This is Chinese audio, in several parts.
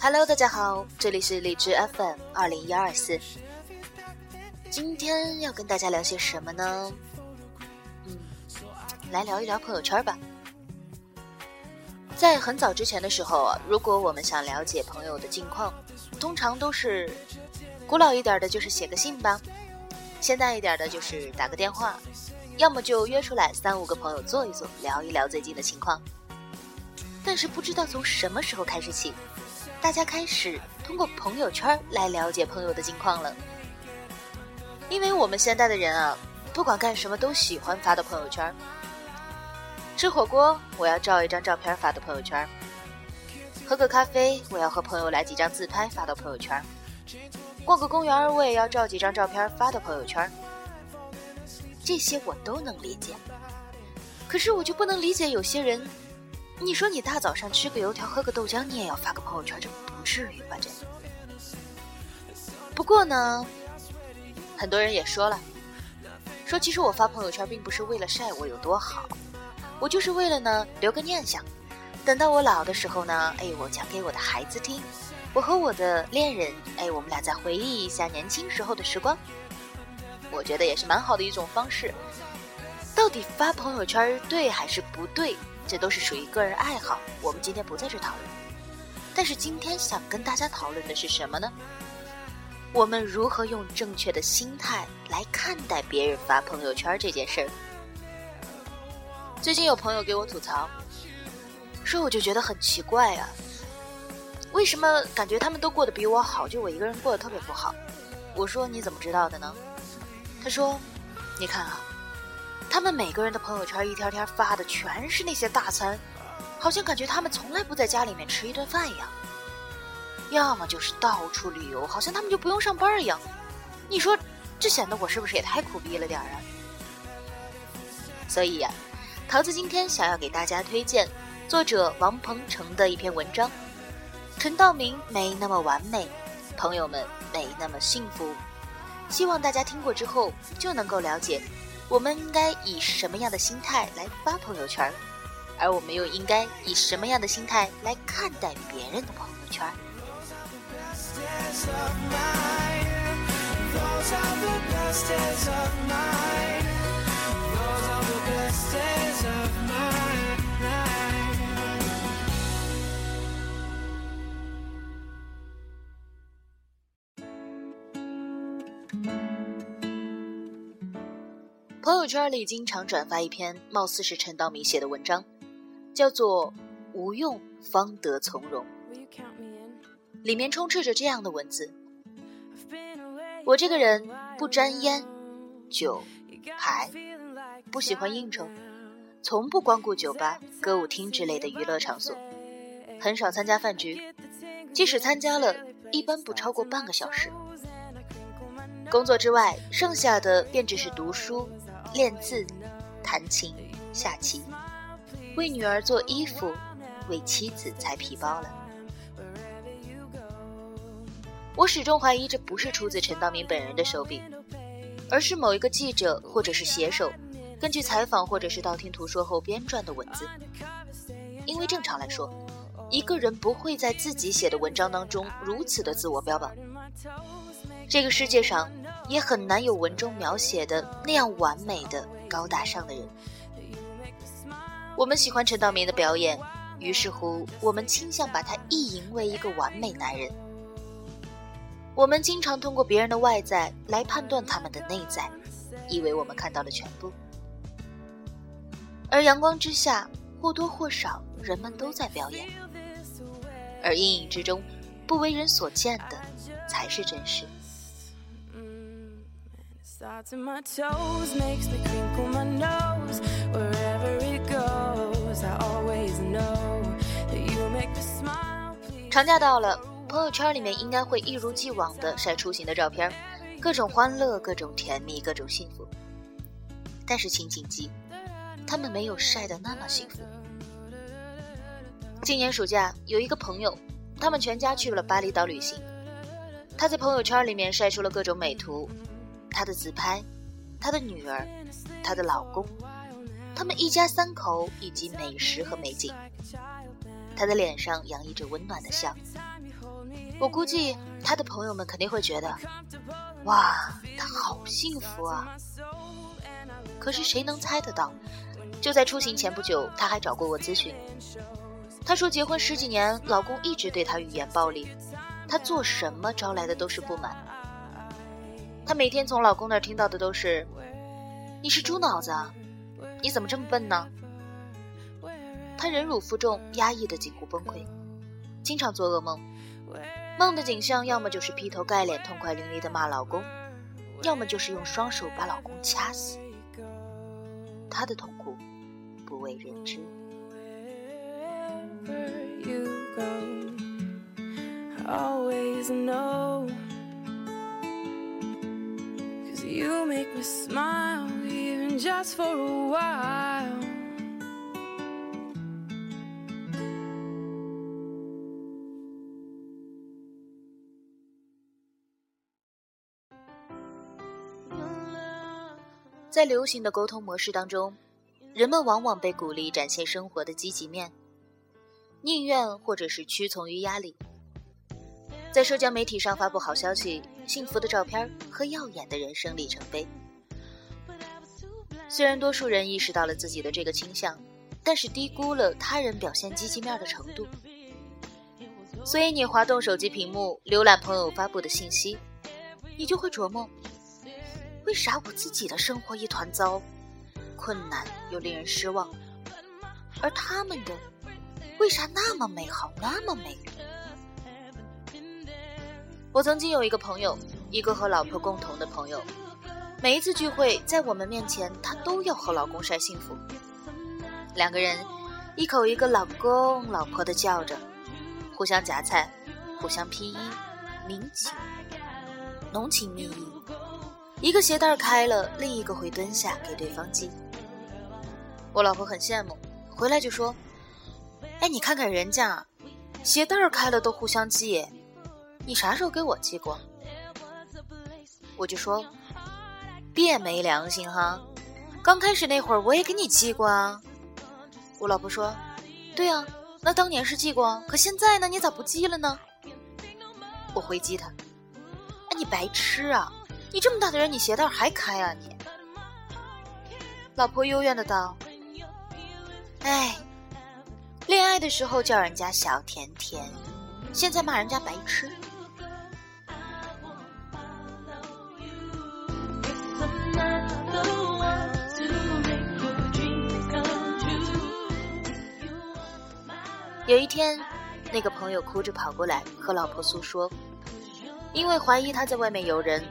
Hello，大家好，这里是荔枝 FM 二零一二四。今天要跟大家聊些什么呢？嗯，来聊一聊朋友圈吧。在很早之前的时候啊，如果我们想了解朋友的近况，通常都是古老一点的，就是写个信吧；现代一点的，就是打个电话，要么就约出来三五个朋友坐一坐，聊一聊最近的情况。但是不知道从什么时候开始起，大家开始通过朋友圈来了解朋友的近况了。因为我们现在的人啊，不管干什么都喜欢发到朋友圈。吃火锅，我要照一张照片发到朋友圈；喝个咖啡，我要和朋友来几张自拍发到朋友圈；逛个公园，我也要照几张照片发到朋友圈。这些我都能理解，可是我就不能理解有些人。你说你大早上吃个油条喝个豆浆，你也要发个朋友圈，这不至于吧？这。不过呢，很多人也说了，说其实我发朋友圈并不是为了晒我有多好，我就是为了呢留个念想，等到我老的时候呢，哎，我讲给我的孩子听，我和我的恋人，哎，我们俩再回忆一下年轻时候的时光，我觉得也是蛮好的一种方式。到底发朋友圈对还是不对？这都是属于个人爱好，我们今天不在这讨论。但是今天想跟大家讨论的是什么呢？我们如何用正确的心态来看待别人发朋友圈这件事儿？最近有朋友给我吐槽，说我就觉得很奇怪啊，为什么感觉他们都过得比我好，就我一个人过得特别不好？我说你怎么知道的呢？他说，你看啊。他们每个人的朋友圈一天天发的全是那些大餐，好像感觉他们从来不在家里面吃一顿饭一样。要么就是到处旅游，好像他们就不用上班一样。你说，这显得我是不是也太苦逼了点儿啊？所以呀，桃子今天想要给大家推荐作者王鹏程的一篇文章：陈道明没那么完美，朋友们没那么幸福。希望大家听过之后就能够了解。我们应该以什么样的心态来发朋友圈，而我们又应该以什么样的心态来看待别人的朋友圈？朋友圈里经常转发一篇貌似是陈道明写的文章，叫做《无用方得从容》，里面充斥着这样的文字：我这个人不沾烟、酒、牌，不喜欢应酬，从不光顾酒吧、歌舞厅之类的娱乐场所，很少参加饭局，即使参加了，一般不超过半个小时。工作之外，剩下的便只是读书。练字、弹琴、下棋，为女儿做衣服，为妻子裁皮包了。我始终怀疑这不是出自陈道明本人的手笔，而是某一个记者或者是写手根据采访或者是道听途说后编撰的文字。因为正常来说，一个人不会在自己写的文章当中如此的自我标榜。这个世界上。也很难有文中描写的那样完美的高大上的人。我们喜欢陈道明的表演，于是乎，我们倾向把他意淫为一个完美男人。我们经常通过别人的外在来判断他们的内在，以为我们看到了全部。而阳光之下，或多或少，人们都在表演，而阴影之中，不为人所见的，才是真实。长假到了，朋友圈里面应该会一如既往的晒出行的照片，各种欢乐，各种甜蜜，各种幸福。但是请谨记，他们没有晒的那么幸福。今年暑假有一个朋友，他们全家去了巴厘岛旅行，他在朋友圈里面晒出了各种美图。他的自拍，他的女儿，他的老公，他们一家三口以及美食和美景。他的脸上洋溢着温暖的笑，我估计他的朋友们肯定会觉得，哇，他好幸福啊！可是谁能猜得到，就在出行前不久，他还找过我咨询。他说结婚十几年，老公一直对他语言暴力，他做什么招来的都是不满。她每天从老公那儿听到的都是：“你是猪脑子，啊？你怎么这么笨呢？”她忍辱负重，压抑的近乎崩溃，经常做噩梦。梦的景象要么就是劈头盖脸、痛快淋漓的骂老公，要么就是用双手把老公掐死。她的痛苦不为人知。You make me smile even just for a while。在流行的沟通模式当中，人们往往被鼓励展现生活的积极面，宁愿或者是屈从于压力，在社交媒体上发布好消息、幸福的照片和耀眼的人生里程碑。虽然多数人意识到了自己的这个倾向，但是低估了他人表现积极面的程度。所以你滑动手机屏幕，浏览朋友发布的信息，你就会琢磨。为啥我自己的生活一团糟，困难又令人失望，而他们的为啥那么美好，那么美？我曾经有一个朋友，一个和老婆共同的朋友，每一次聚会，在我们面前，她都要和老公晒幸福，两个人一口一个老公老婆的叫着，互相夹菜，互相披衣，明情，浓情蜜意。一个鞋带开了，另一个会蹲下给对方系。我老婆很羡慕，回来就说：“哎，你看看人家，鞋带开了都互相系，你啥时候给我寄过？”我就说：“别没良心哈！刚开始那会儿我也给你寄过啊。”我老婆说：“对啊，那当年是寄过，可现在呢？你咋不寄了呢？”我回击他：“哎，你白痴啊！”你这么大的人，你鞋带还开啊你？老婆幽怨的道：“哎，恋爱的时候叫人家小甜甜，现在骂人家白痴。”有一天，那个朋友哭着跑过来和老婆诉说，因为怀疑他在外面有人。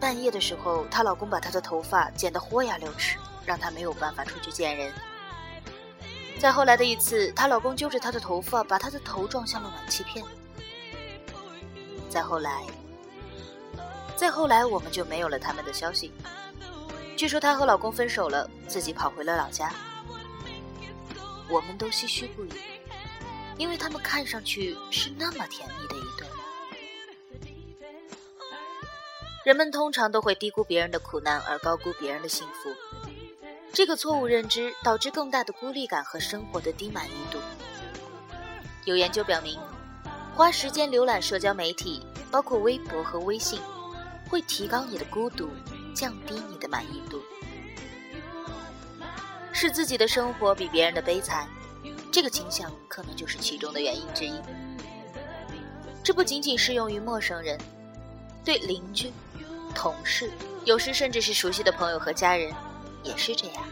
半夜的时候，她老公把她的头发剪得豁牙溜齿，让她没有办法出去见人。在后来的一次，她老公揪着她的头发，把她的头撞向了暖气片。再后来，再后来，我们就没有了他们的消息。据说她和老公分手了，自己跑回了老家。我们都唏嘘不已，因为他们看上去是那么甜蜜的一对。人们通常都会低估别人的苦难，而高估别人的幸福。这个错误认知导致更大的孤立感和生活的低满意度。有研究表明，花时间浏览社交媒体，包括微博和微信，会提高你的孤独，降低你的满意度。是自己的生活比别人的悲惨，这个倾向可能就是其中的原因之一。这不仅仅适用于陌生人，对邻居。同事，有时甚至是熟悉的朋友和家人，也是这样。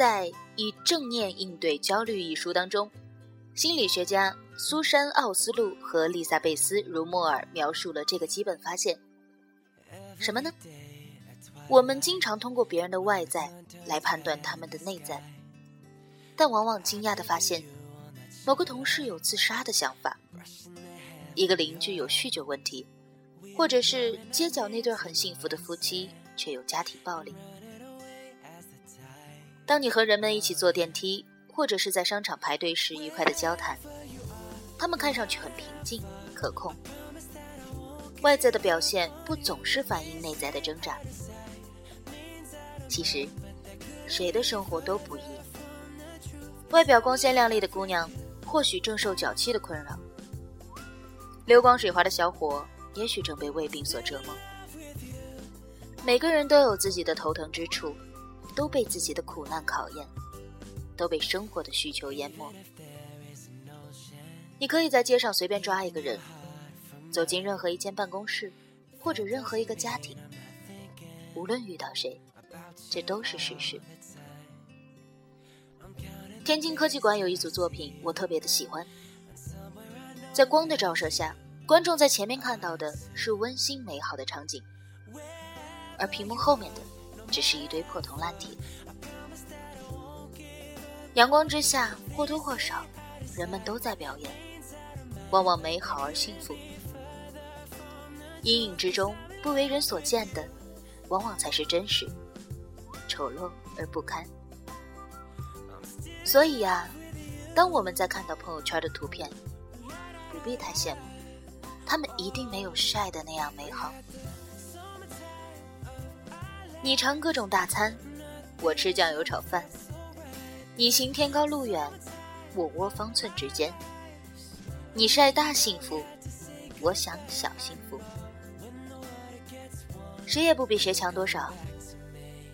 在《以正念应对焦虑》一书当中，心理学家苏珊·奥斯陆和丽萨贝斯·茹莫尔描述了这个基本发现：什么呢？我们经常通过别人的外在来判断他们的内在，但往往惊讶的发现，某个同事有自杀的想法，一个邻居有酗酒问题，或者是街角那对很幸福的夫妻却有家庭暴力。当你和人们一起坐电梯，或者是在商场排队时愉快的交谈，他们看上去很平静可控。外在的表现不总是反映内在的挣扎。其实，谁的生活都不易。外表光鲜亮丽的姑娘，或许正受脚气的困扰；流光水滑的小伙，也许正被胃病所折磨。每个人都有自己的头疼之处，都被自己的苦难考验，都被生活的需求淹没。你可以在街上随便抓一个人，走进任何一间办公室，或者任何一个家庭，无论遇到谁。这都是事实。天津科技馆有一组作品，我特别的喜欢。在光的照射下，观众在前面看到的是温馨美好的场景，而屏幕后面的只是一堆破铜烂铁。阳光之下，或多或少，人们都在表演，往往美好而幸福。阴影之中，不为人所见的，往往才是真实。丑陋而不堪，所以呀，当我们在看到朋友圈的图片，不必太羡慕，他们一定没有晒的那样美好。你尝各种大餐，我吃酱油炒饭；你行天高路远，我窝方寸之间；你晒大幸福，我想小幸福，谁也不比谁强多少。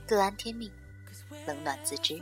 各安天命，冷暖自知。